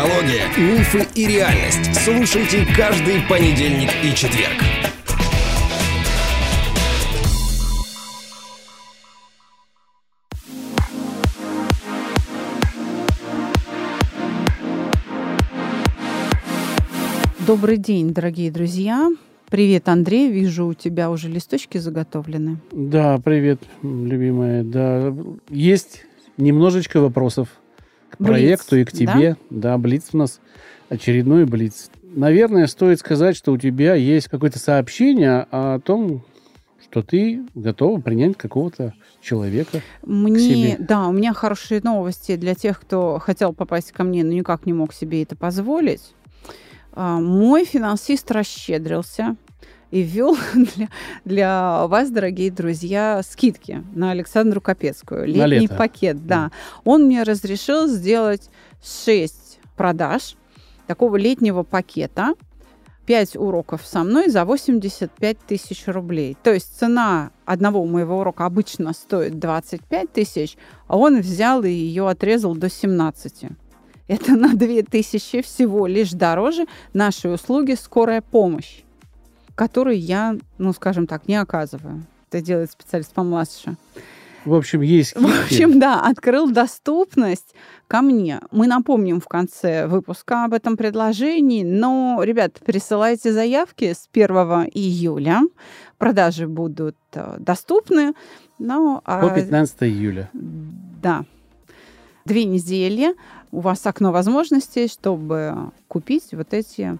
психология, мифы и реальность. Слушайте каждый понедельник и четверг. Добрый день, дорогие друзья. Привет, Андрей. Вижу, у тебя уже листочки заготовлены. Да, привет, любимая. Да, есть немножечко вопросов к Блиц, проекту и к тебе. Да? Блиц у нас очередной Блиц. Наверное, стоит сказать, что у тебя есть какое-то сообщение о том, что ты готова принять какого-то человека Мне, к себе. да, у меня хорошие новости для тех, кто хотел попасть ко мне, но никак не мог себе это позволить. А, Мой финансист расщедрился и ввел для, для вас, дорогие друзья, скидки на Александру Капецкую. На Летний лето. пакет, да. Он мне разрешил сделать 6 продаж такого летнего пакета. 5 уроков со мной за 85 тысяч рублей. То есть цена одного моего урока обычно стоит 25 тысяч, а он взял и ее отрезал до 17. Это на 2 тысячи всего лишь дороже нашей услуги «Скорая помощь», которую я, ну, скажем так, не оказываю. Это делает специалист помладше. В общем, есть В скидки. общем, да, открыл доступность ко мне. Мы напомним в конце выпуска об этом предложении, но, ребят, присылайте заявки с 1 июля. Продажи будут э, доступны. Ну, а- по 15 июля. да. Две недели у вас окно возможностей, чтобы купить вот эти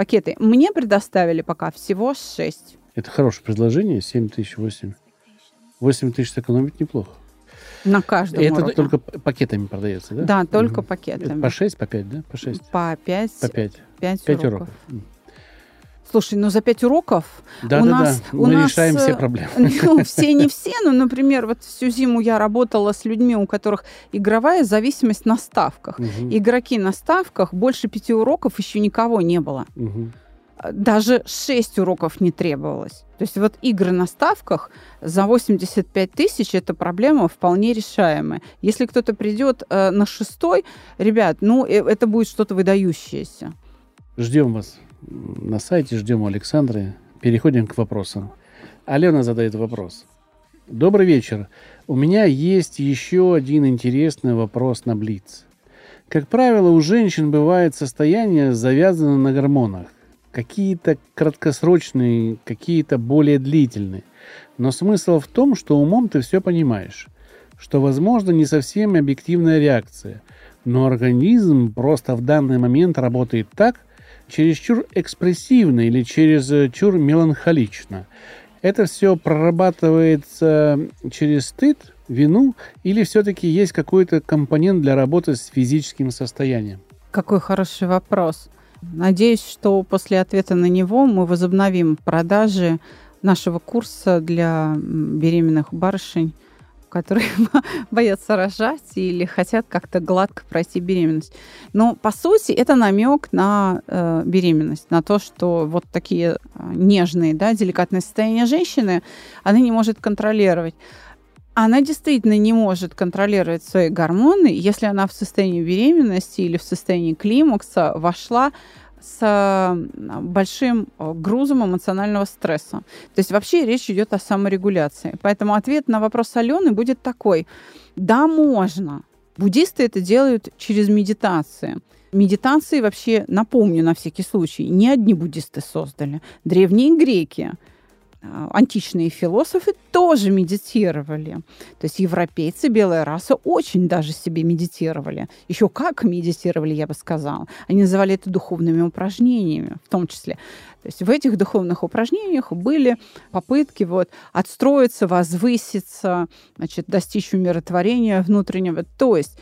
пакеты. Мне предоставили пока всего 6. Это хорошее предложение, 7 тысяч, 8. 8 тысяч сэкономить неплохо. На каждом Это уроке. только пакетами продается, да? Да, только Мгм. пакетами. Это по 6, по 5, да? По 6. По 5, По 5. 5, 5 уроков. уроков. Слушай, ну за 5 уроков Да, у да, нас, да. у Мы нас, решаем э, все проблемы. Ну, все не все, но, например, вот всю зиму я работала с людьми, у которых игровая зависимость на ставках. Мгм. Игроки на ставках, больше пяти уроков еще никого не было. Мгм. Даже 6 уроков не требовалось. То есть вот игры на ставках за 85 тысяч это проблема вполне решаемая. Если кто-то придет э, на шестой, ребят, ну э, это будет что-то выдающееся. Ждем вас на сайте, ждем Александры. Переходим к вопросам. Алена задает вопрос. Добрый вечер. У меня есть еще один интересный вопрос на Блиц. Как правило, у женщин бывает состояние завязано на гормонах. Какие-то краткосрочные, какие-то более длительные. Но смысл в том, что умом ты все понимаешь. Что, возможно, не совсем объективная реакция. Но организм просто в данный момент работает так, чересчур экспрессивно или чересчур меланхолично. Это все прорабатывается через стыд, вину или все-таки есть какой-то компонент для работы с физическим состоянием? Какой хороший вопрос. Надеюсь, что после ответа на него мы возобновим продажи нашего курса для беременных барышень, которые боятся рожать или хотят как-то гладко пройти беременность. Но по сути это намек на э, беременность, на то, что вот такие э, нежные, да, деликатные состояния женщины она не может контролировать. Она действительно не может контролировать свои гормоны, если она в состоянии беременности или в состоянии климакса вошла с э, большим э, грузом эмоционального стресса. То есть вообще речь идет о саморегуляции. Поэтому ответ на вопрос Алены будет такой. Да, можно. Буддисты это делают через медитации. Медитации вообще, напомню на всякий случай, не одни буддисты создали. Древние греки, античные философы тоже медитировали. То есть европейцы, белая раса, очень даже себе медитировали. Еще как медитировали, я бы сказала. Они называли это духовными упражнениями в том числе. То есть в этих духовных упражнениях были попытки вот отстроиться, возвыситься, значит, достичь умиротворения внутреннего. То есть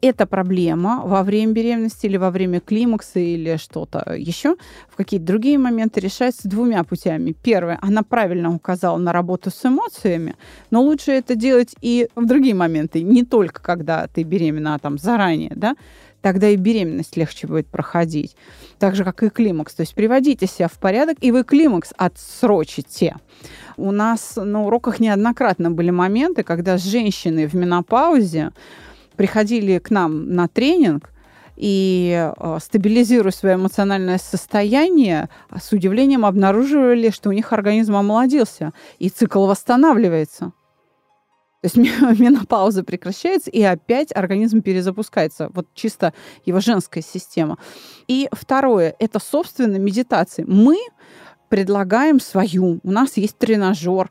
эта проблема во время беременности или во время климакса или что-то еще, в какие-то другие моменты решается двумя путями. Первое, она правильно указала на работу с эмоциями, но лучше это делать и в другие моменты, не только когда ты беременна, а там заранее, да, тогда и беременность легче будет проходить. Так же, как и климакс. То есть приводите себя в порядок, и вы климакс отсрочите. У нас на уроках неоднократно были моменты, когда женщины в менопаузе приходили к нам на тренинг, и э, стабилизируя свое эмоциональное состояние, с удивлением обнаруживали, что у них организм омолодился, и цикл восстанавливается. То есть менопауза прекращается, и опять организм перезапускается. Вот чисто его женская система. И второе – это, собственно, медитация. Мы предлагаем свою. У нас есть тренажер,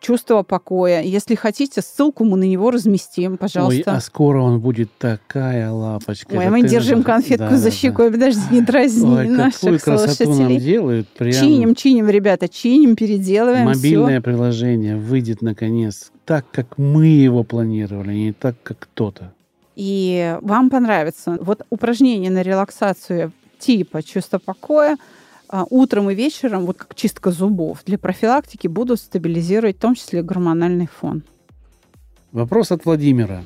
чувство покоя. Если хотите, ссылку мы на него разместим, пожалуйста. Ой, а скоро он будет такая лапочка. Ой, мы держим конфетку да, за щекой. Да. Подожди, не дразни Ой, наших слушателей. нам делают. Прям... Чиним, чиним, ребята, чиним, переделываем. Мобильное всё. приложение выйдет наконец так, как мы его планировали, не так, как кто-то. И вам понравится. Вот упражнение на релаксацию типа чувство покоя – а, утром и вечером, вот как чистка зубов, для профилактики будут стабилизировать в том числе гормональный фон. Вопрос от Владимира.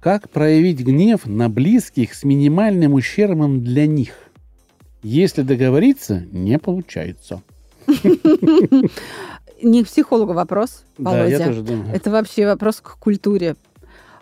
Как проявить гнев на близких с минимальным ущербом для них? Если договориться, не получается. Не к психологу вопрос, Володя. Да, я тоже думаю. Это вообще вопрос к культуре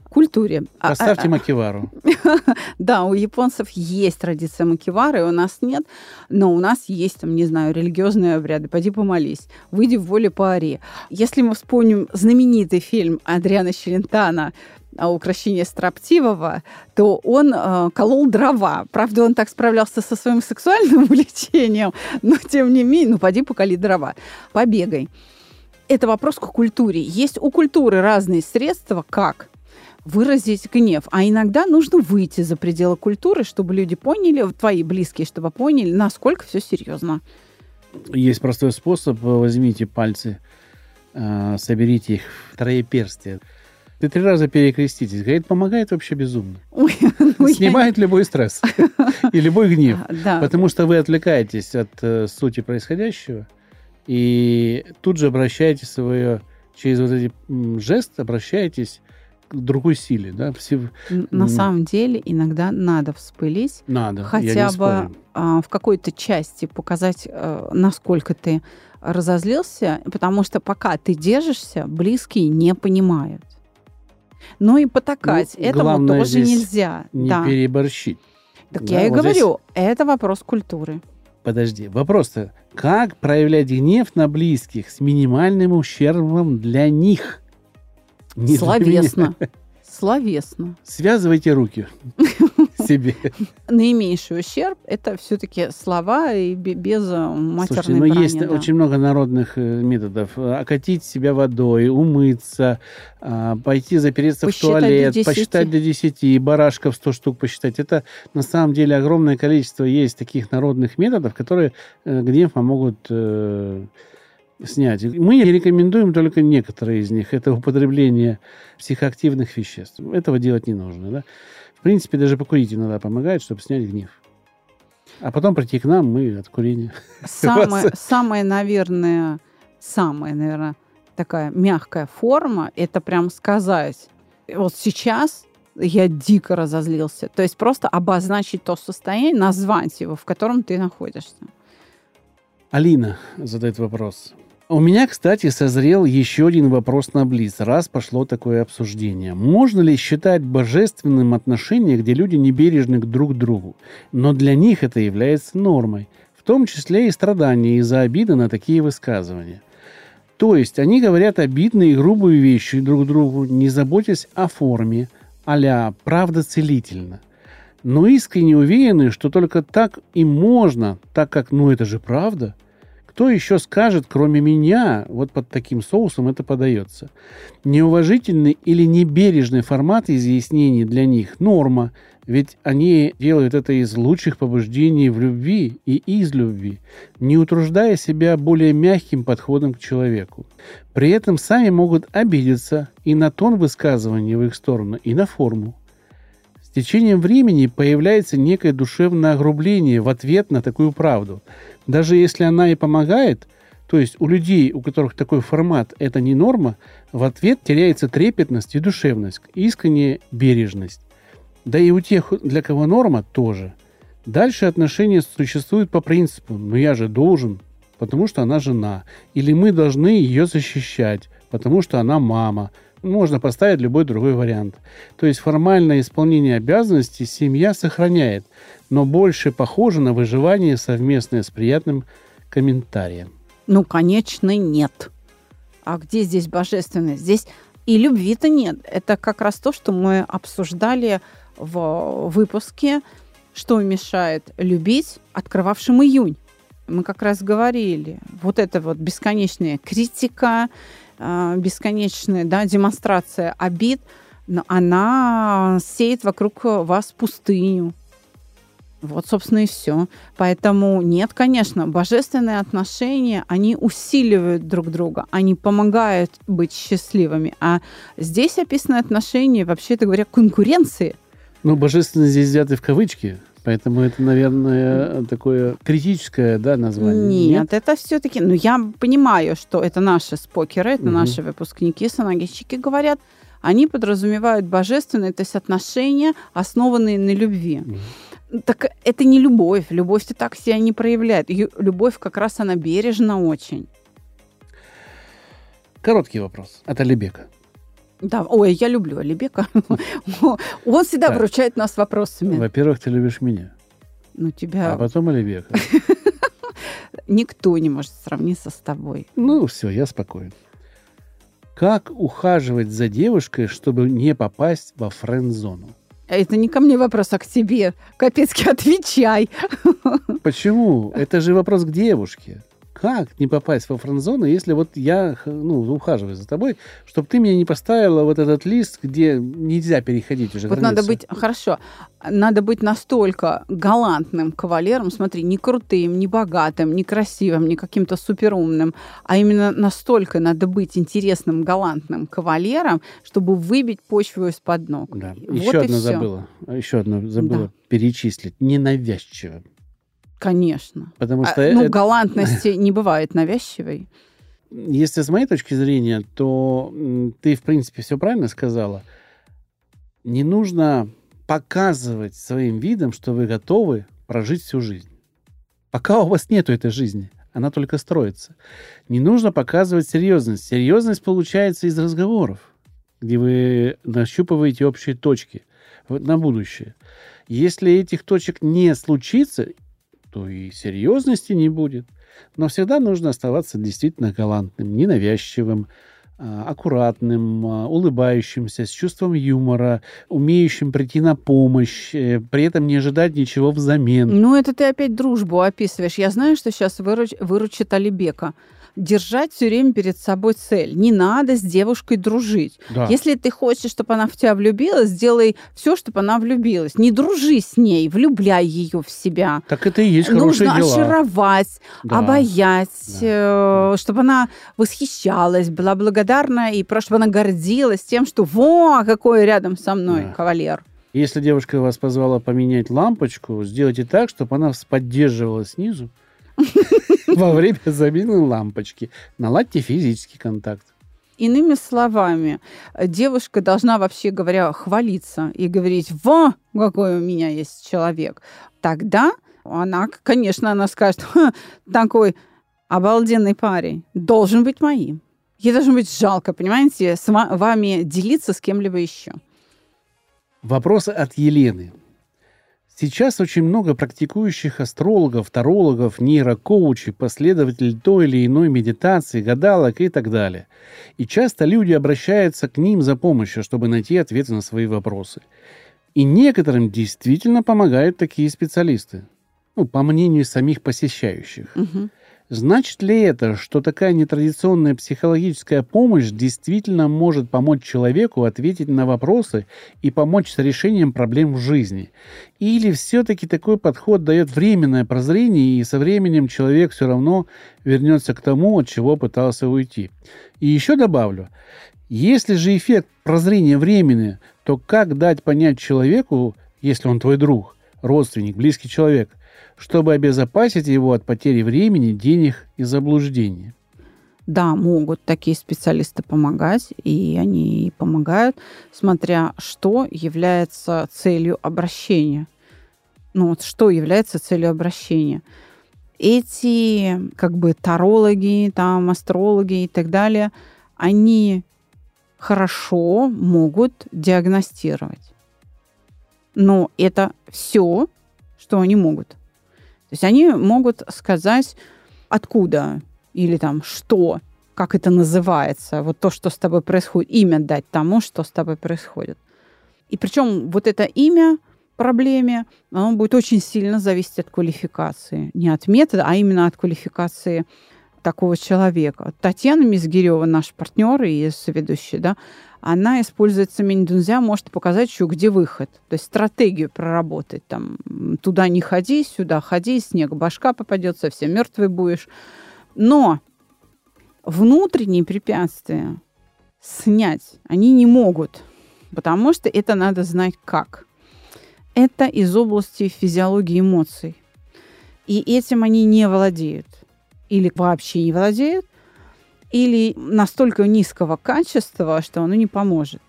культуре. А, Поставьте а, а, макивару. Да, у японцев есть традиция макивары, у нас нет, но у нас есть, там, не знаю, религиозные обряды. Пойди помолись, выйди в воле пари. Если мы вспомним знаменитый фильм Адриана Челентана украшение строптивого, то он э, колол дрова. Правда, он так справлялся со своим сексуальным увлечением, но тем не менее, ну, поди поколи дрова, побегай. Это вопрос к культуре. Есть у культуры разные средства, как выразить гнев. А иногда нужно выйти за пределы культуры, чтобы люди поняли, твои близкие, чтобы поняли, насколько все серьезно. Есть простой способ. Возьмите пальцы, а, соберите их в троеперстие. Ты три раза перекреститесь. Говорит, помогает вообще безумно. Ой, ну Снимает я... любой стресс и любой гнев. Да. Потому что вы отвлекаетесь от э, сути происходящего и тут же обращаете свое, через вот эти жест обращаетесь другой силе, да. Все... На самом деле иногда надо вспылить. Надо. Хотя бы а, в какой-то части показать, а, насколько ты разозлился, потому что пока ты держишься, близкие не понимают. Ну и потакать ну, этому тоже нельзя. Не да. переборщить. Так да, я и вот говорю, здесь... это вопрос культуры. Подожди, вопрос-то, как проявлять гнев на близких с минимальным ущербом для них? Не Словесно. Словесно. Связывайте руки себе. Наименьший ущерб – это все-таки слова и без э, матерной Слушайте, ну брани, есть да. очень много народных э, методов. Окатить себя водой, умыться, а, пойти запереться посчитать в туалет, до посчитать до 10, барашков 100 штук посчитать. Это на самом деле огромное количество есть таких народных методов, которые э, гнев помогут снять. Мы рекомендуем только некоторые из них. Это употребление психоактивных веществ. Этого делать не нужно. Да? В принципе, даже покурить иногда помогает, чтобы снять гнев. А потом прийти к нам, мы от курения. Самое, самое наверное, самая, наверное, такая мягкая форма, это прям сказать, вот сейчас я дико разозлился. То есть просто обозначить то состояние, назвать его, в котором ты находишься. Алина задает вопрос. У меня, кстати, созрел еще один вопрос на Близ, раз пошло такое обсуждение. Можно ли считать божественным отношение, где люди не бережны друг к другу, но для них это является нормой, в том числе и страдания из-за обиды на такие высказывания? То есть они говорят обидные и грубые вещи друг другу, не заботясь о форме, а правда целительно. Но искренне уверены, что только так и можно, так как, ну это же правда – кто еще скажет, кроме меня, вот под таким соусом это подается? Неуважительный или небережный формат изъяснений для них – норма, ведь они делают это из лучших побуждений в любви и из любви, не утруждая себя более мягким подходом к человеку. При этом сами могут обидеться и на тон высказывания в их сторону, и на форму. Течением времени появляется некое душевное огрубление в ответ на такую правду – даже если она и помогает, то есть у людей, у которых такой формат, это не норма, в ответ теряется трепетность и душевность, искренняя бережность. Да и у тех, для кого норма, тоже. Дальше отношения существуют по принципу «ну я же должен, потому что она жена», или «мы должны ее защищать, потому что она мама», можно поставить любой другой вариант. То есть формальное исполнение обязанностей семья сохраняет, но больше похоже на выживание совместное с приятным комментарием. Ну, конечно, нет. А где здесь божественность? Здесь и любви-то нет. Это как раз то, что мы обсуждали в выпуске «Что мешает любить», открывавшим июнь. Мы как раз говорили, вот это вот бесконечная критика, бесконечная да, демонстрация обид, она сеет вокруг вас пустыню. Вот, собственно, и все. Поэтому нет, конечно, божественные отношения, они усиливают друг друга, они помогают быть счастливыми. А здесь описаны отношения, вообще-то говоря, конкуренции. Ну, божественные здесь взяты в кавычки. Поэтому это, наверное, такое критическое да, название. Нет, Нет? это все-таки... Ну, я понимаю, что это наши спокеры, это угу. наши выпускники, санагищики говорят. Они подразумевают божественные, то есть отношения, основанные на любви. Угу. Так это не любовь. Любовь-то так себя не проявляет. Любовь как раз она бережна очень. Короткий вопрос от Алибека. Да, ой, я люблю Алибека. Он всегда вручает нас вопросами. Во-первых, ты любишь меня. Ну, тебя... А потом Алибека. Никто не может сравниться с тобой. Ну, все, я спокоен. Как ухаживать за девушкой, чтобы не попасть во френд-зону? Это не ко мне вопрос, а к тебе. Капецки, отвечай. Почему? Это же вопрос к девушке как не попасть во френдзону, если вот я ну, ухаживаю за тобой, чтобы ты меня не поставила вот этот лист, где нельзя переходить уже Вот границу. надо быть, хорошо, надо быть настолько галантным кавалером, смотри, не крутым, не богатым, не красивым, не каким-то суперумным, а именно настолько надо быть интересным, галантным кавалером, чтобы выбить почву из-под ног. Да. Вот Еще одно забыла. Еще одно забыла да. перечислить. Ненавязчивым. Конечно. Потому а, что а, ну, это... галантности не бывает навязчивой. Если с моей точки зрения, то ты, в принципе, все правильно сказала. Не нужно показывать своим видом, что вы готовы прожить всю жизнь. Пока у вас нету этой жизни, она только строится. Не нужно показывать серьезность. Серьезность получается из разговоров, где вы нащупываете общие точки на будущее. Если этих точек не случится, то и серьезности не будет. Но всегда нужно оставаться действительно галантным, ненавязчивым, а, аккуратным, а, улыбающимся, с чувством юмора, умеющим прийти на помощь, э, при этом не ожидать ничего взамен. Ну, это ты опять дружбу описываешь. Я знаю, что сейчас выруч... выручит Алибека держать все время перед собой цель. Не надо с девушкой дружить. Да. Если ты хочешь, чтобы она в тебя влюбилась, сделай все, чтобы она влюбилась. Не дружи с ней, влюбляй ее в себя. Так это и есть хорошие Нужно дела. очаровать, да. обаять, да. Э, чтобы она восхищалась, была благодарна и чтобы она гордилась тем, что во, какой рядом со мной да. кавалер. Если девушка вас позвала поменять лампочку, сделайте так, чтобы она поддерживала снизу во время замены лампочки. Наладьте физический контакт. Иными словами, девушка должна, вообще говоря, хвалиться и говорить, во, какой у меня есть человек. Тогда она, конечно, она скажет, такой обалденный парень, должен быть моим. Ей должно быть жалко, понимаете, с вами делиться с кем-либо еще. Вопрос от Елены. Сейчас очень много практикующих астрологов, тарологов, нейрокоучей, последователей той или иной медитации, гадалок и так далее. И часто люди обращаются к ним за помощью, чтобы найти ответы на свои вопросы. И некоторым действительно помогают такие специалисты. Ну, по мнению самих посещающих. Угу. Значит ли это, что такая нетрадиционная психологическая помощь действительно может помочь человеку ответить на вопросы и помочь с решением проблем в жизни? Или все-таки такой подход дает временное прозрение, и со временем человек все равно вернется к тому, от чего пытался уйти? И еще добавлю, если же эффект прозрения временный, то как дать понять человеку, если он твой друг, родственник, близкий человек – чтобы обезопасить его от потери времени, денег и заблуждений. Да, могут такие специалисты помогать, и они помогают, смотря что является целью обращения. Ну вот что является целью обращения. Эти как бы тарологи, там, астрологи и так далее, они хорошо могут диагностировать. Но это все, что они могут. То есть они могут сказать, откуда или там что, как это называется, вот то, что с тобой происходит, имя дать тому, что с тобой происходит. И причем вот это имя проблеме, оно будет очень сильно зависеть от квалификации. Не от метода, а именно от квалификации такого человека. Татьяна Мизгирева, наш партнер и соведущая, да, она использует Саминь может показать еще, где выход. То есть стратегию проработать. Там, туда не ходи, сюда ходи, снег башка попадет, совсем мертвый будешь. Но внутренние препятствия снять они не могут, потому что это надо знать как. Это из области физиологии эмоций. И этим они не владеют. Или вообще не владеют, или настолько низкого качества, что оно не поможет.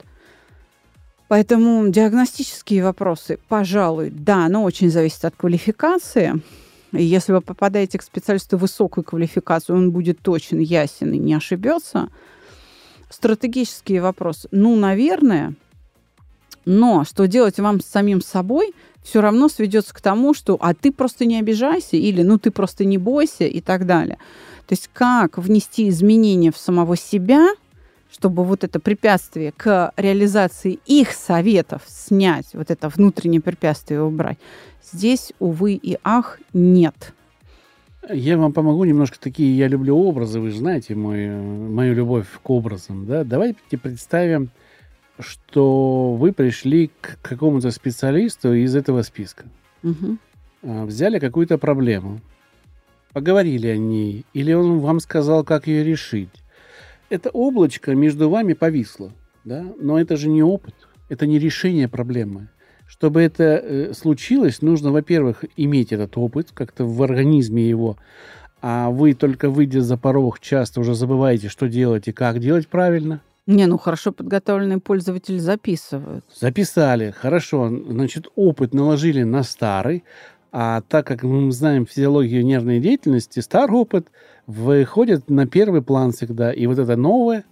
Поэтому диагностические вопросы, пожалуй, да, но очень зависит от квалификации. И если вы попадаете к специалисту высокой квалификации, он будет точен, ясен и не ошибется. Стратегические вопросы, ну, наверное, но что делать вам с самим собой, все равно сведется к тому, что а ты просто не обижайся или ну ты просто не бойся и так далее. То есть как внести изменения в самого себя, чтобы вот это препятствие к реализации их советов снять, вот это внутреннее препятствие убрать, здесь, увы и ах, нет. Я вам помогу немножко такие, я люблю образы, вы же знаете мой, мою любовь к образам, да? Давайте представим, что вы пришли к какому-то специалисту из этого списка. Угу. Взяли какую-то проблему, поговорили о ней, или он вам сказал, как ее решить. Это облачко между вами повисло, да? но это же не опыт, это не решение проблемы. Чтобы это э, случилось, нужно, во-первых, иметь этот опыт как-то в организме его, а вы только выйдя за порог часто уже забываете, что делать и как делать правильно. Не, ну хорошо подготовленные пользователи записывают. Записали, хорошо. Значит, опыт наложили на старый, а так как мы знаем физиологию нервной деятельности, старый опыт выходит на первый план всегда. И вот это новое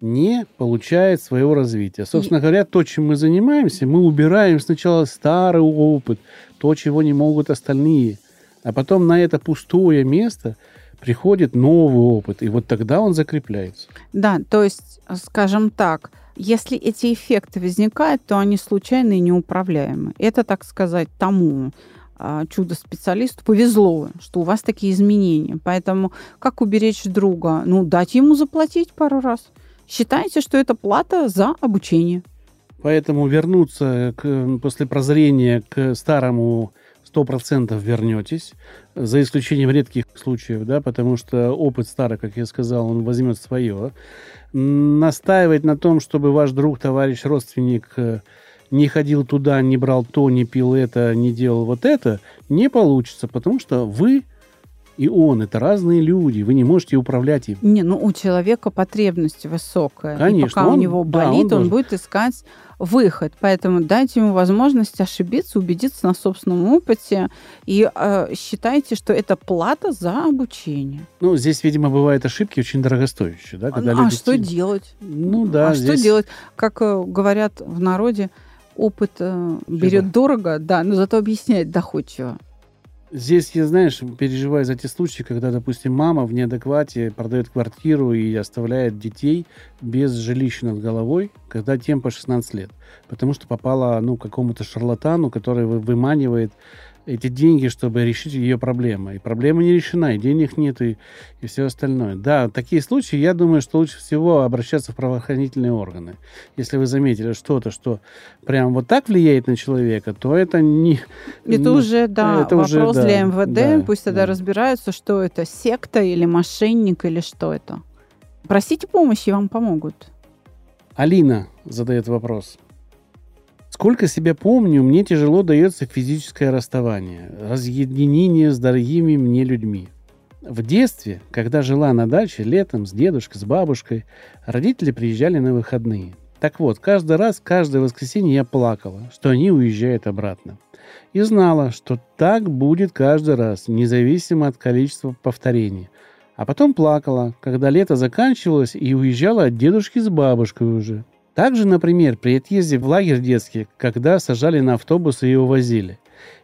не получает своего развития. Собственно и... говоря, то, чем мы занимаемся, мы убираем сначала старый опыт, то, чего не могут остальные. А потом на это пустое место – приходит новый опыт, и вот тогда он закрепляется. Да, то есть, скажем так, если эти эффекты возникают, то они случайны и неуправляемы. Это, так сказать, тому чудо-специалисту повезло, что у вас такие изменения. Поэтому как уберечь друга? Ну, дать ему заплатить пару раз. Считайте, что это плата за обучение. Поэтому вернуться к, после прозрения к старому 100% вернетесь, за исключением редких случаев, да, потому что опыт старый, как я сказал, он возьмет свое. Настаивать на том, чтобы ваш друг, товарищ, родственник э, не ходил туда, не брал то, не пил это, не делал вот это, не получится, потому что вы и он. Это разные люди. Вы не можете управлять им. Не, ну у человека потребность высокая. Конечно. И пока он, у него болит, да, он, он будет искать выход. Поэтому дайте ему возможность ошибиться, убедиться на собственном опыте и э, считайте, что это плата за обучение. Ну, здесь, видимо, бывают ошибки очень дорогостоящие. Да, когда а люди... что делать? Ну да. А здесь... что делать? Как э, говорят в народе, опыт э, берет дорого, да, но зато объясняет доходчиво. Здесь, я, знаешь, переживаю за те случаи, когда, допустим, мама в неадеквате продает квартиру и оставляет детей без жилища над головой, когда тем по 16 лет. Потому что попала, ну, какому-то шарлатану, который выманивает эти деньги, чтобы решить ее проблемы. И проблема не решена, и денег нет, и, и все остальное. Да, такие случаи, я думаю, что лучше всего обращаться в правоохранительные органы. Если вы заметили что-то, что прям вот так влияет на человека, то это не... Это ну, уже, да, это вопрос уже, да, для МВД. Да, Пусть тогда да. разбираются, что это, секта или мошенник, или что это. Просите помощи, вам помогут. Алина задает вопрос. Сколько себя помню, мне тяжело дается физическое расставание, разъединение с дорогими мне людьми. В детстве, когда жила на даче, летом с дедушкой, с бабушкой, родители приезжали на выходные. Так вот, каждый раз, каждое воскресенье я плакала, что они уезжают обратно. И знала, что так будет каждый раз, независимо от количества повторений. А потом плакала, когда лето заканчивалось и уезжала от дедушки с бабушкой уже. Также, например, при отъезде в лагерь детский, когда сажали на автобусы и увозили.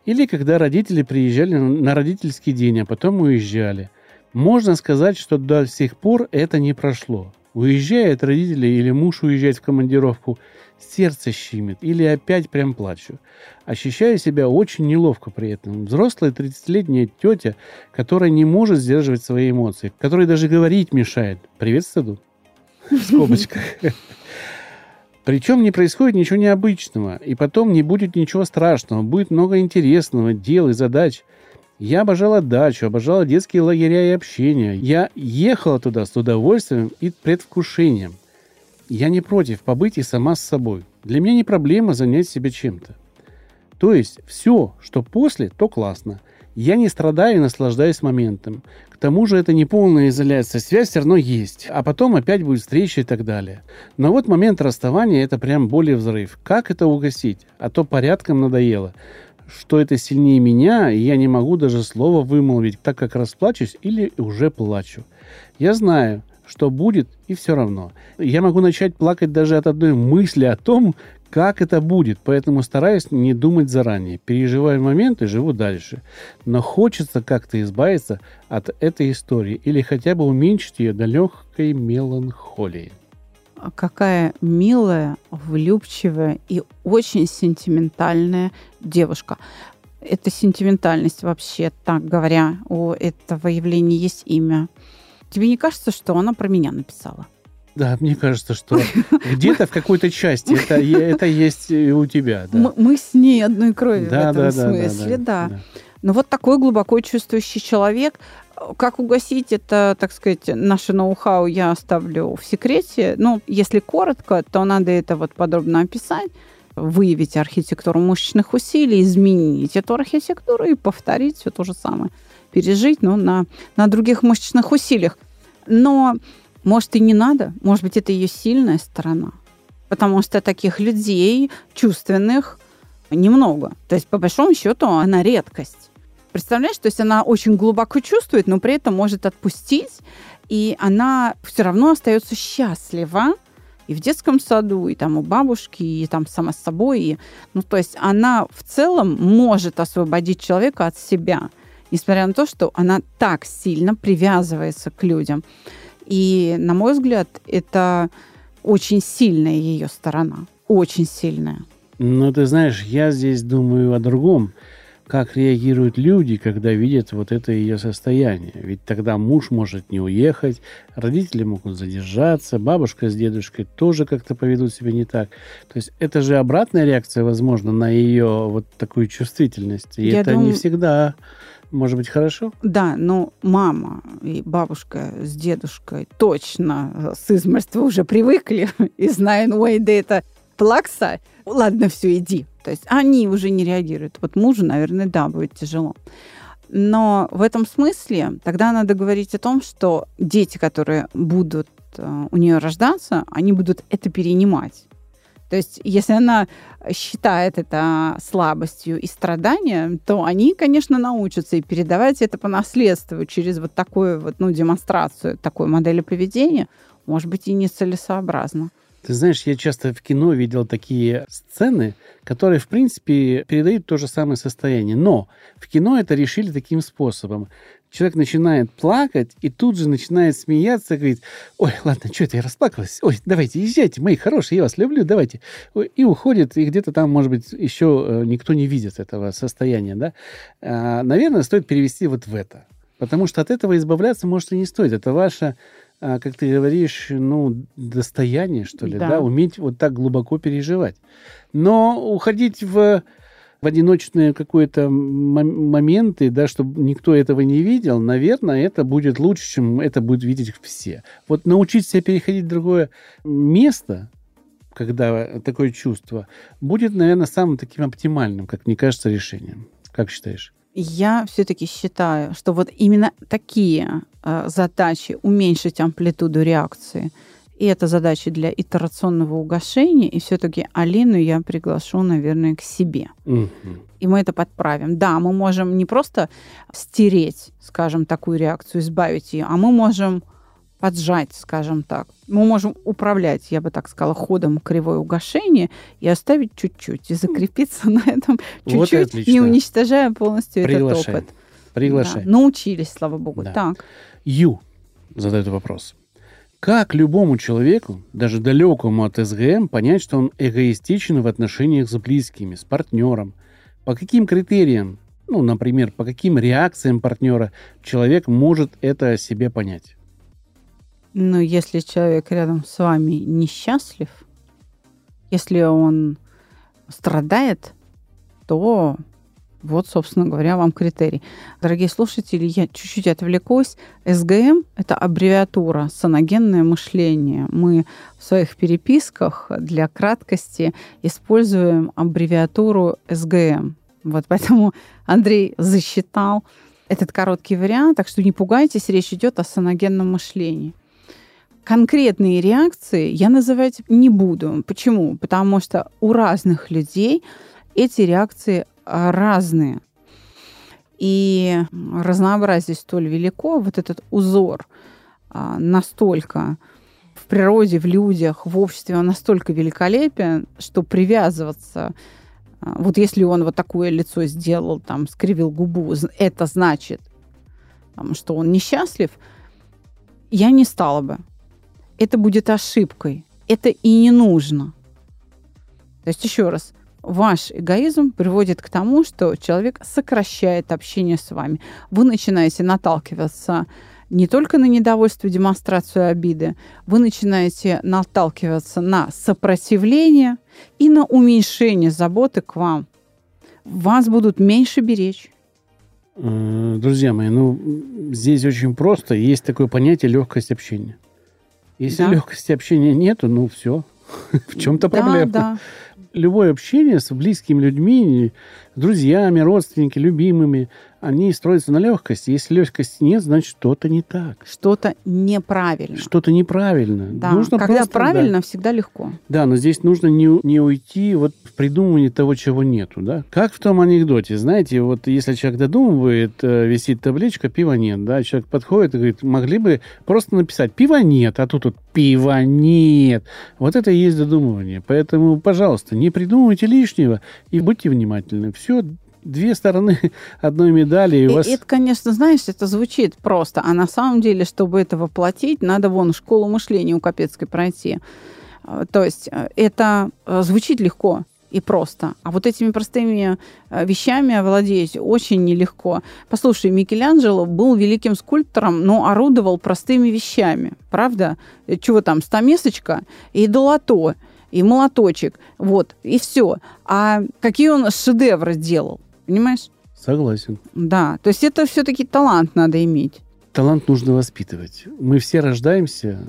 Или когда родители приезжали на родительский день, а потом уезжали. Можно сказать, что до сих пор это не прошло. Уезжают родители или муж уезжает в командировку, сердце щемит или опять прям плачу. Ощущаю себя очень неловко при этом. Взрослая 30-летняя тетя, которая не может сдерживать свои эмоции, которой даже говорить мешает. Привет, Саду. В скобочках. Причем не происходит ничего необычного, и потом не будет ничего страшного, будет много интересного, дел и задач. Я обожала дачу, обожала детские лагеря и общение. Я ехала туда с удовольствием и предвкушением. Я не против побыть и сама с собой. Для меня не проблема занять себя чем-то. То есть все, что после, то классно. Я не страдаю и наслаждаюсь моментом. К тому же это не полная изоляция, связь все равно есть. А потом опять будет встреча и так далее. Но вот момент расставания – это прям более взрыв. Как это угасить? А то порядком надоело что это сильнее меня, и я не могу даже слова вымолвить, так как расплачусь или уже плачу. Я знаю, что будет, и все равно. Я могу начать плакать даже от одной мысли о том, как это будет, поэтому стараюсь не думать заранее. Переживаю момент и живу дальше. Но хочется как-то избавиться от этой истории или хотя бы уменьшить ее до легкой меланхолии. А какая милая, влюбчивая и очень сентиментальная девушка. Эта сентиментальность вообще, так говоря, у этого явления есть имя. Тебе не кажется, что она про меня написала? Да, мне кажется, что где-то в какой-то части это, это есть и у тебя. Да. Мы, мы с ней одной крови да, в этом да, смысле, да, да. да. Но вот такой глубоко чувствующий человек, как угасить это, так сказать, наше ноу-хау я оставлю в секрете. Ну, если коротко, то надо это вот подробно описать выявить архитектуру мышечных усилий, изменить эту архитектуру и повторить все то же самое пережить, но на, на других мышечных усилиях. Но, может, и не надо. Может быть, это ее сильная сторона. Потому что таких людей чувственных немного. То есть, по большому счету, она редкость. Представляешь, то есть она очень глубоко чувствует, но при этом может отпустить, и она все равно остается счастлива и в детском саду, и там у бабушки, и там сама с собой. И, ну, то есть она в целом может освободить человека от себя – несмотря на то, что она так сильно привязывается к людям. И, на мой взгляд, это очень сильная ее сторона. Очень сильная. Ну, ты знаешь, я здесь думаю о другом. Как реагируют люди, когда видят вот это ее состояние? Ведь тогда муж может не уехать, родители могут задержаться, бабушка с дедушкой тоже как-то поведут себя не так. То есть это же обратная реакция, возможно, на ее вот такую чувствительность. И я это думаю... не всегда может быть, хорошо? Да, но мама и бабушка с дедушкой точно с измольства уже привыкли и знают, ой, да это плакса, ладно, все, иди. То есть они уже не реагируют. Вот мужу, наверное, да, будет тяжело. Но в этом смысле тогда надо говорить о том, что дети, которые будут э, у нее рождаться, они будут это перенимать. То есть, если она считает это слабостью и страданием, то они, конечно, научатся и передавать это по наследству через вот такую вот, ну, демонстрацию такой модели поведения, может быть, и нецелесообразно. Ты знаешь, я часто в кино видел такие сцены, которые, в принципе, передают то же самое состояние. Но в кино это решили таким способом человек начинает плакать и тут же начинает смеяться, говорит, ой, ладно, что это, я расплакалась, ой, давайте, езжайте, мои хорошие, я вас люблю, давайте. И уходит, и где-то там, может быть, еще э, никто не видит этого состояния, да. А, наверное, стоит перевести вот в это. Потому что от этого избавляться, может, и не стоит. Это ваше, а, как ты говоришь, ну, достояние, что ли, да, да? уметь вот так глубоко переживать. Но уходить в в одиночные какие-то моменты, да, чтобы никто этого не видел, наверное, это будет лучше, чем это будут видеть все. Вот научиться переходить в другое место, когда такое чувство, будет, наверное, самым таким оптимальным, как мне кажется, решением. Как считаешь? Я все-таки считаю, что вот именно такие э, задачи уменьшить амплитуду реакции И это задача для итерационного угошения, и все-таки Алину я приглашу, наверное, к себе. И мы это подправим. Да, мы можем не просто стереть, скажем, такую реакцию, избавить ее, а мы можем поджать, скажем так. Мы можем управлять, я бы так сказала, ходом кривое угошение и оставить чуть-чуть, и закрепиться на этом Вот чуть-чуть, отлично. не уничтожая полностью этот Приглашаем. опыт. Приглашай. Да, научились, слава богу. Да. Так. Ю задает вопрос. Как любому человеку, даже далекому от СГМ, понять, что он эгоистичен в отношениях с близкими, с партнером? По каким критериям, ну, например, по каким реакциям партнера человек может это о себе понять? Но если человек рядом с вами несчастлив, если он страдает, то вот, собственно говоря, вам критерий. Дорогие слушатели, я чуть-чуть отвлекусь. СГМ – это аббревиатура «саногенное мышление». Мы в своих переписках для краткости используем аббревиатуру СГМ. Вот поэтому Андрей засчитал этот короткий вариант, так что не пугайтесь, речь идет о саногенном мышлении конкретные реакции я называть не буду. Почему? Потому что у разных людей эти реакции разные. И разнообразие столь велико, вот этот узор а, настолько в природе, в людях, в обществе, он настолько великолепен, что привязываться а, вот если он вот такое лицо сделал, там, скривил губу, это значит, что он несчастлив, я не стала бы это будет ошибкой. Это и не нужно. То есть, еще раз, ваш эгоизм приводит к тому, что человек сокращает общение с вами. Вы начинаете наталкиваться не только на недовольство, демонстрацию обиды, вы начинаете наталкиваться на сопротивление и на уменьшение заботы к вам. Вас будут меньше беречь. Э, Друзья мои, ну, здесь очень просто. Есть такое понятие легкость общения. Если Да. легкости общения нету, ну все. В чем-то Да, проблема. да. Любое общение с близкими людьми, с друзьями, родственниками, любимыми, они строятся на легкости. Если легкости нет, значит что-то не так. Что-то неправильно. Что-то неправильно. Да. Нужно Когда просто, да. правильно, всегда легко. Да, но здесь нужно не, не уйти вот в придумывание того, чего нету, да? Как в том анекдоте, знаете, вот если человек додумывает, э, висит табличка «пива нет», да, человек подходит и говорит, могли бы просто написать «пива нет», а тут вот «пива нет». Вот это и есть додумывание. Поэтому, пожалуйста, не придумывайте лишнего и будьте внимательны. Все, две стороны одной медали, и И вас... Это, конечно, знаешь, это звучит просто, а на самом деле, чтобы это воплотить, надо вон школу мышления у Капецкой пройти. А, То есть э, это э, звучит легко и просто. А вот этими простыми э, вещами овладеть очень нелегко. Послушай, Микеланджело был великим скульптором, но орудовал простыми вещами. Правда? Э, Чего там, стамесочка и долото, и молоточек. Вот, и все. А какие он шедевры делал? Понимаешь? Согласен. Да, то есть это все-таки талант надо иметь. Талант нужно воспитывать. Мы все рождаемся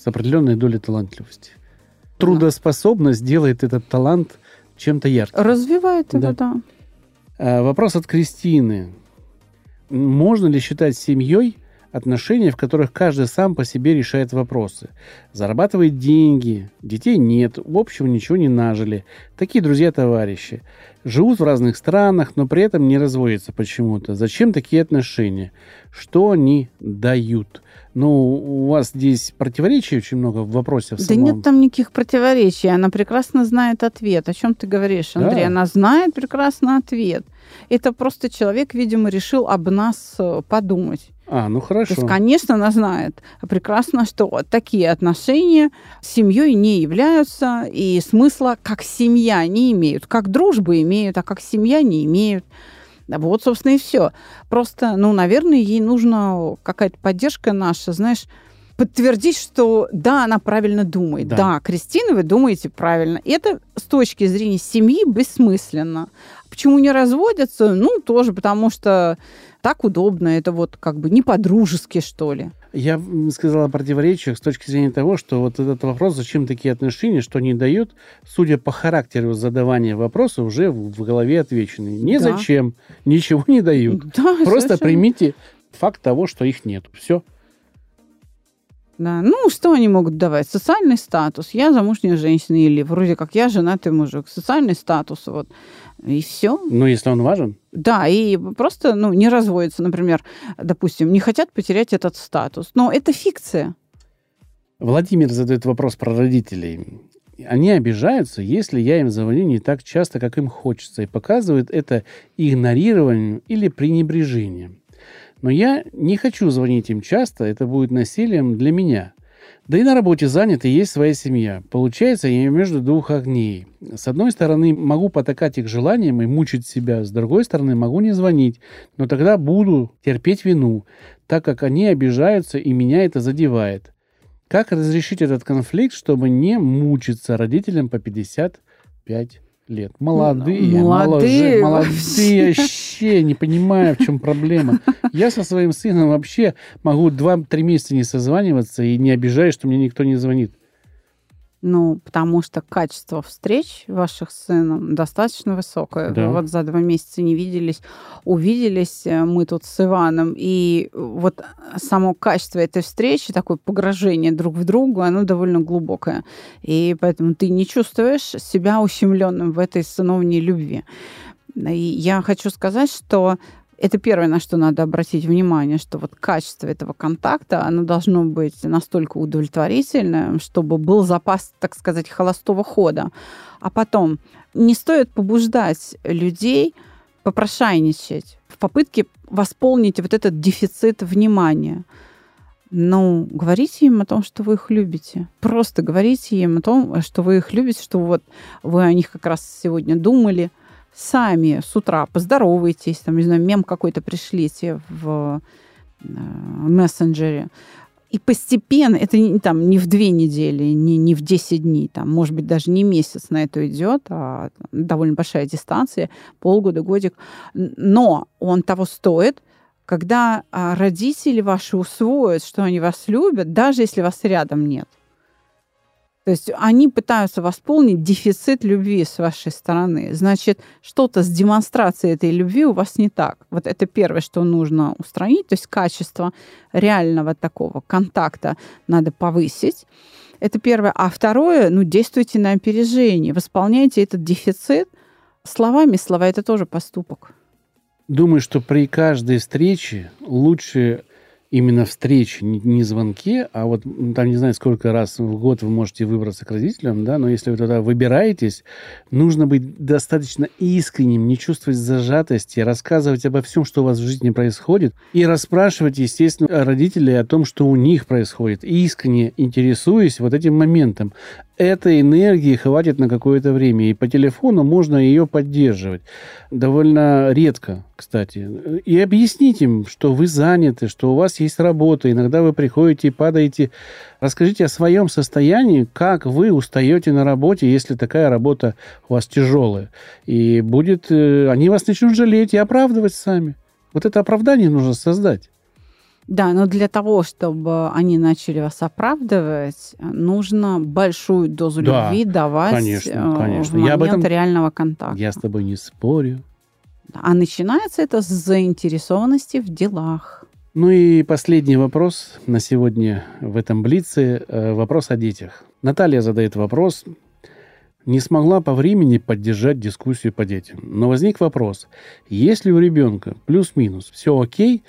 с определенной долей талантливости. Трудоспособность делает этот талант чем-то ярким. Развивает Да. да. А, Вопрос от Кристины. Можно ли считать семьей отношения, в которых каждый сам по себе решает вопросы? Зарабатывает деньги, детей нет, в общем ничего не нажили. Такие друзья-товарищи. Живут в разных странах, но при этом не разводятся почему-то. Зачем такие отношения? Что они дают? Ну, у вас здесь противоречий очень много в вопросе в Да самом. нет там никаких противоречий. Она прекрасно знает ответ. О чем ты говоришь, Андрей? Да. Она знает прекрасно ответ. Это просто человек, видимо, решил об нас э, подумать. А, ну То хорошо. есть, конечно, она знает прекрасно, что такие отношения семьей не являются, и смысла как семья не имеют, как дружбы имеют, а как семья не имеют. Вот, собственно, и все. Просто, ну, наверное, ей нужна какая-то поддержка наша, знаешь, подтвердить, что да, она правильно думает. Да. Да, Кристина, вы думаете правильно. Это с точки зрения семьи бессмысленно. Почему не разводятся? Ну, тоже потому что так удобно. Это вот как бы не по-дружески, что ли. Я сказал о противоречиях с точки зрения того, что вот этот вопрос, зачем такие отношения, что они дают, судя по характеру задавания вопроса, уже в, в голове отвечены. Не Да. зачем, ничего не дают. Да, Просто совершенно. примите факт того, что их нет. Все. Да. Ну, что они могут давать? Социальный статус. Я замужняя женщина или вроде как я женатый мужик. Социальный статус. Вот. И все. Ну, если он важен? Да, и просто ну, не разводятся, например, допустим, не хотят потерять этот статус. Но это фикция. Владимир задает вопрос про родителей. Они обижаются, если я им звоню не так часто, как им хочется, и показывают это игнорированием или пренебрежением. Но я не хочу звонить им часто, это будет насилием для меня. Да и на работе занят, и есть своя семья. Получается, я между двух огней. С одной стороны, могу потакать их желаниям и мучить себя. С другой стороны, могу не звонить. Но тогда буду терпеть вину, так как они обижаются, и меня это задевает. Как разрешить этот конфликт, чтобы не мучиться родителям по 55 лет? Молодые, молодые, молодые вообще, не понимаю, в чем проблема. Я со своим сыном вообще могу 2-3 месяца не созваниваться и не обижаюсь, что мне никто не звонит. Ну, потому что качество встреч ваших с сыном достаточно высокое. Да. Вот за два месяца не виделись, увиделись э, мы тут с Иваном, и вот само качество этой встречи, такое погрожение друг в другу, оно довольно глубокое. И поэтому ты не чувствуешь себя ущемленным в этой сыновней любви. И я хочу сказать, что это первое, на что надо обратить внимание, что вот качество этого контакта, оно должно быть настолько удовлетворительным, чтобы был запас, так сказать, холостого хода. А потом не стоит побуждать людей попрошайничать в попытке восполнить вот этот дефицит внимания. Ну, говорите им о том, что вы их любите. Просто говорите им о том, что вы их любите, что вот вы о них как раз сегодня думали – сами с утра поздоровайтесь, там, не знаю, мем какой-то пришлите в э, мессенджере. И постепенно, это не, там, не в две недели, не, не в 10 дней, там, может быть, даже не месяц на это идет, а довольно большая дистанция, полгода, годик. Но он того стоит, когда а, родители ваши усвоят, что они вас любят, даже если вас рядом нет. То есть они пытаются восполнить дефицит любви с вашей стороны. Значит, что-то с демонстрацией этой любви у вас не так. Вот это первое, что нужно устранить. То есть качество реального такого контакта надо повысить. Это первое. А второе, ну, действуйте на опережение. Восполняйте этот дефицит словами. Слова – это тоже поступок. Думаю, что при каждой встрече лучше именно встречи, не, звонки, а вот там не знаю, сколько раз в год вы можете выбраться к родителям, да, но если вы туда выбираетесь, нужно быть достаточно искренним, не чувствовать зажатости, рассказывать обо всем, что у вас в жизни происходит, и расспрашивать, естественно, родителей о том, что у них происходит, искренне интересуясь вот этим моментом этой энергии хватит на какое-то время. И по телефону можно ее поддерживать. Довольно редко, кстати. И объяснить им, что вы заняты, что у вас есть работа. Иногда вы приходите и падаете. Расскажите о своем состоянии, как вы устаете на работе, если такая работа у вас тяжелая. И будет... Э, они вас начнут жалеть и оправдывать сами. Вот это оправдание нужно создать. Да, но для того, чтобы они начали вас оправдывать, нужно большую дозу да, любви давать конечно, э, конечно. в момент я об этом, реального контакта. Я с тобой не спорю. А начинается это с заинтересованности в делах. Ну и последний вопрос на сегодня в этом блице. Э, вопрос о детях. Наталья задает вопрос. Не смогла по времени поддержать дискуссию по детям. Но возник вопрос. Если у ребенка плюс-минус все окей,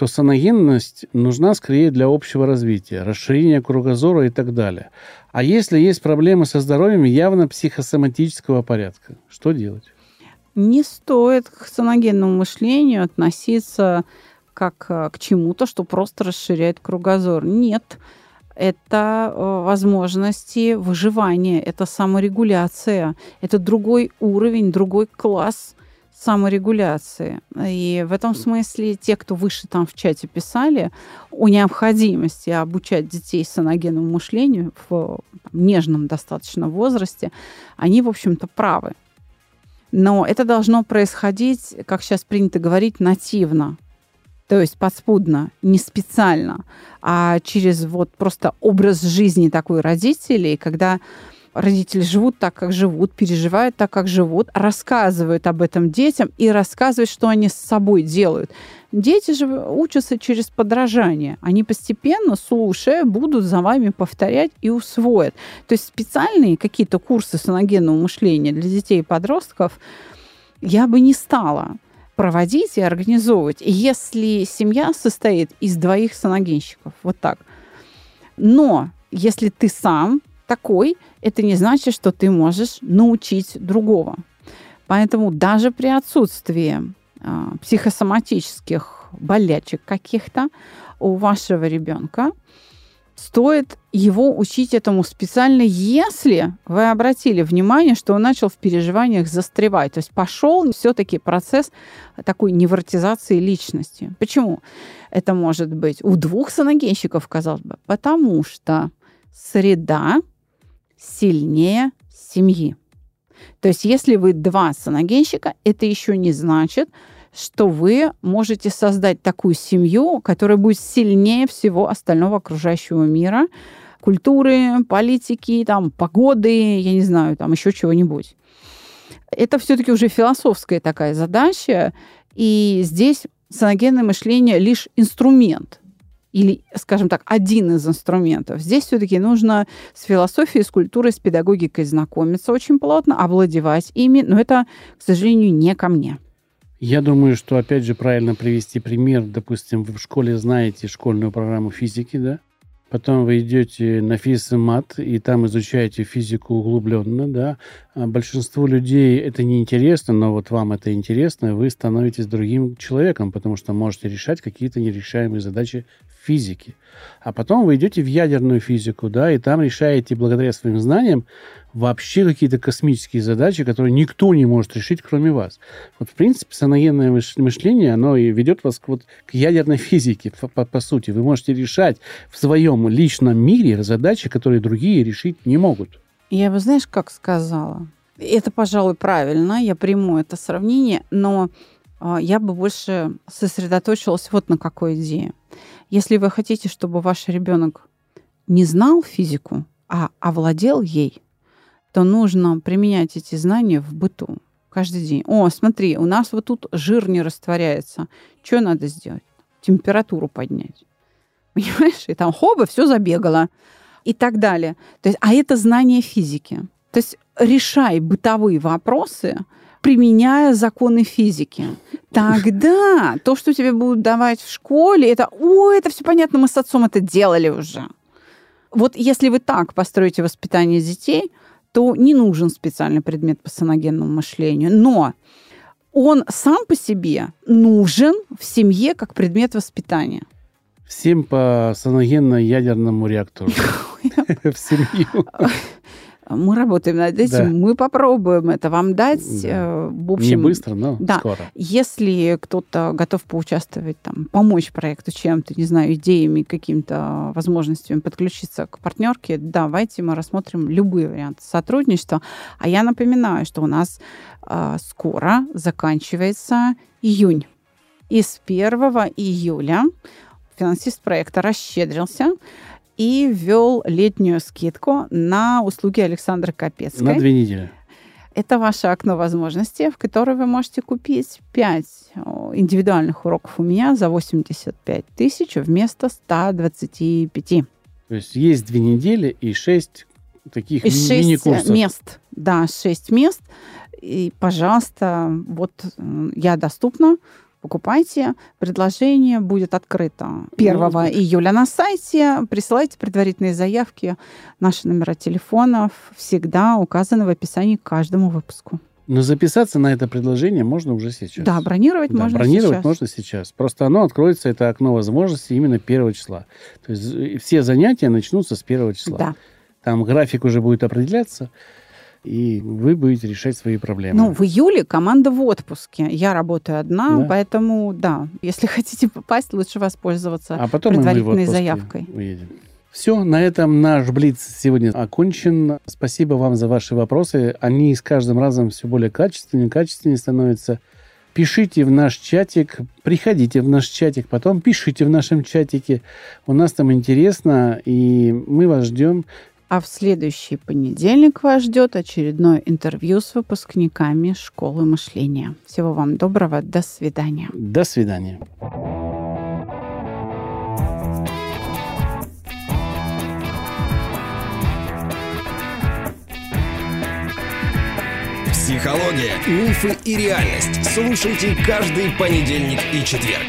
то саногенность нужна скорее для общего развития, расширения кругозора и так далее. А если есть проблемы со здоровьем явно психосоматического порядка, что делать? Не стоит к саногенному мышлению относиться как э, к чему-то, что просто расширяет кругозор. Нет, это э, возможности выживания, это саморегуляция, это другой уровень, другой класс саморегуляции. И в этом смысле те, кто выше там в чате писали о необходимости обучать детей саногенному мышлению в там, нежном достаточно возрасте, они, в общем-то, правы. Но это должно происходить, как сейчас принято говорить, нативно. То есть подспудно, не специально, а через вот просто образ жизни такой родителей, когда родители живут так, как живут, переживают так, как живут, рассказывают об этом детям и рассказывают, что они с собой делают. Дети же учатся через подражание. Они постепенно, слушая, будут за вами повторять и усвоят. То есть специальные какие-то курсы саногенного мышления для детей и подростков я бы не стала проводить и организовывать, если семья состоит из двоих саногенщиков. Вот так. Но если ты сам такой, это не значит, что ты можешь научить другого. Поэтому даже при отсутствии э, психосоматических болячек каких-то у вашего ребенка стоит его учить этому специально, если вы обратили внимание, что он начал в переживаниях застревать. То есть пошел все-таки процесс такой невротизации личности. Почему это может быть у двух саногенщиков, казалось бы? Потому что среда сильнее семьи. То есть если вы два саногенщика, это еще не значит, что вы можете создать такую семью, которая будет сильнее всего остального окружающего мира, культуры, политики, там, погоды, я не знаю, там еще чего-нибудь. Это все-таки уже философская такая задача, и здесь саногенное мышление лишь инструмент или, скажем так, один из инструментов. Здесь все-таки нужно с философией, с культурой, с педагогикой знакомиться очень плотно, овладевать ими, но это, к сожалению, не ко мне. Я думаю, что, опять же, правильно привести пример. Допустим, вы в школе знаете школьную программу физики, да? Потом вы идете на физмат, и там изучаете физику углубленно, да. А большинству людей это не интересно, но вот вам это интересно, вы становитесь другим человеком, потому что можете решать какие-то нерешаемые задачи физики. А потом вы идете в ядерную физику, да, и там решаете благодаря своим знаниям вообще какие-то космические задачи, которые никто не может решить, кроме вас. Вот, в принципе, саногенное мышление, оно и ведет вас к, вот, к ядерной физике, по, по, по сути. Вы можете решать в своем личном мире задачи, которые другие решить не могут. Я бы, знаешь, как сказала? Это, пожалуй, правильно, я приму это сравнение, но э, я бы больше сосредоточилась вот на какой идее. Если вы хотите, чтобы ваш ребенок не знал физику, а овладел ей, то нужно применять эти знания в быту каждый день. О, смотри, у нас вот тут жир не растворяется. Что надо сделать? Температуру поднять. Понимаешь? И там хоба, все забегало. И так далее. То есть, а это знание физики. То есть решай бытовые вопросы, применяя законы физики. Тогда то, что тебе будут давать в школе, это, о, это все понятно, мы с отцом это делали уже. Вот если вы так построите воспитание детей, то не нужен специальный предмет по саногенному мышлению. Но он сам по себе нужен в семье как предмет воспитания. Всем по саногенно-ядерному реактору в семью. Мы работаем над этим, да. мы попробуем это вам дать. Да. Э, в общем, Не быстро, но да. скоро. Если кто-то готов поучаствовать, там, помочь проекту чем-то, не знаю, идеями, какими-то возможностями подключиться к партнерке, давайте мы рассмотрим любые варианты сотрудничества. А я напоминаю, что у нас э, скоро заканчивается июнь. И с 1 июля финансист проекта расщедрился и ввел летнюю скидку на услуги Александра Капецкой. На две недели. Это ваше окно возможностей, в которое вы можете купить 5 индивидуальных уроков у меня за 85 тысяч вместо 125. То есть есть две недели и 6 таких и мини-курсов. мест. Да, 6 мест. И, пожалуйста, вот я доступна покупайте. Предложение будет открыто 1 ну, июля на сайте. Присылайте предварительные заявки. Наши номера телефонов всегда указаны в описании к каждому выпуску. Но записаться на это предложение можно уже сейчас. Да, бронировать да, можно бронировать сейчас. можно сейчас. Просто оно откроется, это окно возможностей именно 1 числа. То есть э, все занятия начнутся с 1 числа. Да. Там график уже будет определяться и вы будете решать свои проблемы. Ну, в июле команда в отпуске. Я работаю одна, да? поэтому, да, если хотите попасть, лучше воспользоваться а потом предварительной заявкой. Уедем. Все, на этом наш Блиц сегодня окончен. Спасибо вам за ваши вопросы. Они с каждым разом все более качественнее, качественнее становятся. Пишите в наш чатик, приходите в наш чатик, потом пишите в нашем чатике. У нас там интересно, и мы вас ждем А в следующий понедельник вас ждет очередное интервью с выпускниками школы мышления. Всего вам доброго. До свидания. До свидания. Психология, мифы и реальность. Слушайте каждый понедельник и четверг.